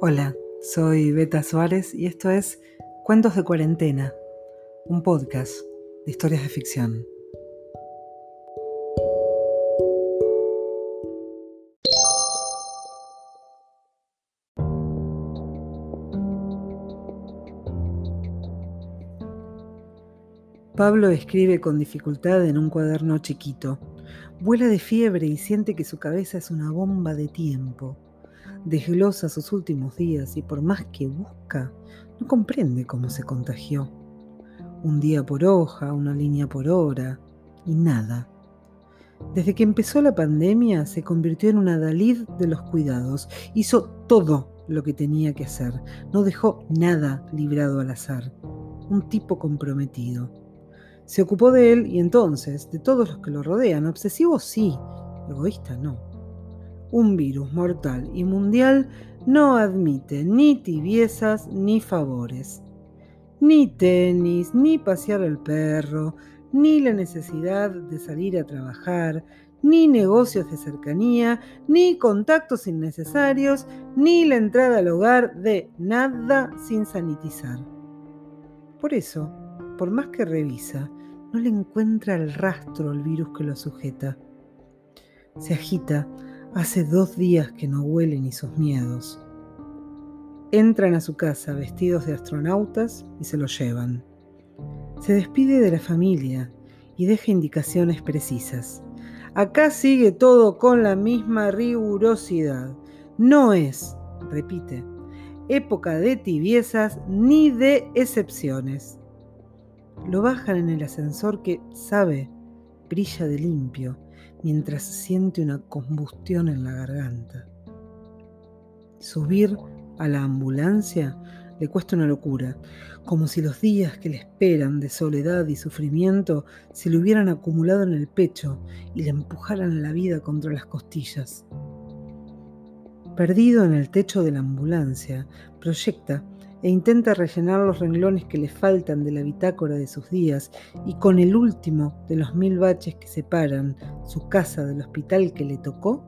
Hola, soy Beta Suárez y esto es Cuentos de Cuarentena, un podcast de historias de ficción. Pablo escribe con dificultad en un cuaderno chiquito. Vuela de fiebre y siente que su cabeza es una bomba de tiempo desglosa sus últimos días y por más que busca, no comprende cómo se contagió. Un día por hoja, una línea por hora y nada. Desde que empezó la pandemia se convirtió en una Dalid de los cuidados. Hizo todo lo que tenía que hacer. No dejó nada librado al azar. Un tipo comprometido. Se ocupó de él y entonces de todos los que lo rodean. Obsesivo sí, egoísta no un virus mortal y mundial no admite ni tibiezas ni favores, ni tenis, ni pasear al perro, ni la necesidad de salir a trabajar, ni negocios de cercanía, ni contactos innecesarios, ni la entrada al hogar de nada sin sanitizar. Por eso, por más que revisa, no le encuentra el rastro al virus que lo sujeta. Se agita, Hace dos días que no huele ni sus miedos. Entran a su casa vestidos de astronautas y se lo llevan. Se despide de la familia y deja indicaciones precisas. Acá sigue todo con la misma rigurosidad. No es, repite, época de tibiezas ni de excepciones. Lo bajan en el ascensor que, sabe, brilla de limpio mientras siente una combustión en la garganta. Subir a la ambulancia le cuesta una locura, como si los días que le esperan de soledad y sufrimiento se le hubieran acumulado en el pecho y le empujaran la vida contra las costillas. Perdido en el techo de la ambulancia, proyecta e intenta rellenar los renglones que le faltan de la bitácora de sus días y con el último de los mil baches que separan su casa del hospital que le tocó,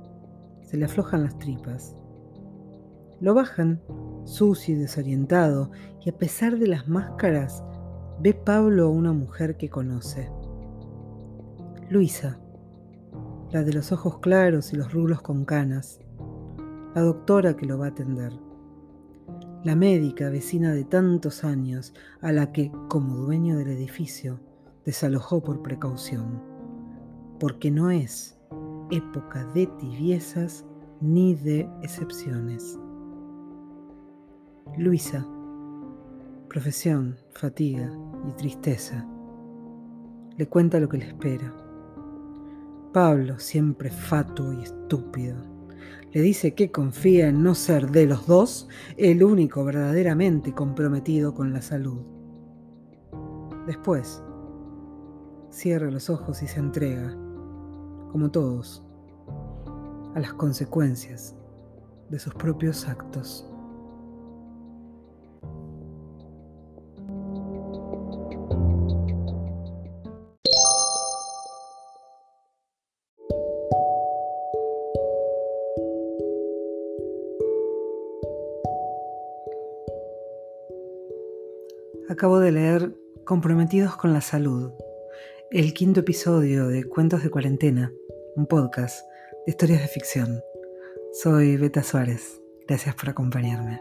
se le aflojan las tripas. Lo bajan, sucio y desorientado, y a pesar de las máscaras, ve Pablo a una mujer que conoce. Luisa, la de los ojos claros y los rulos con canas, la doctora que lo va a atender la médica vecina de tantos años, a la que, como dueño del edificio, desalojó por precaución, porque no es época de tibiezas ni de excepciones. Luisa, profesión, fatiga y tristeza, le cuenta lo que le espera. Pablo, siempre fatuo y estúpido, le dice que confía en no ser de los dos el único verdaderamente comprometido con la salud. Después, cierra los ojos y se entrega, como todos, a las consecuencias de sus propios actos. Acabo de leer Comprometidos con la Salud, el quinto episodio de Cuentos de Cuarentena, un podcast de historias de ficción. Soy Beta Suárez. Gracias por acompañarme.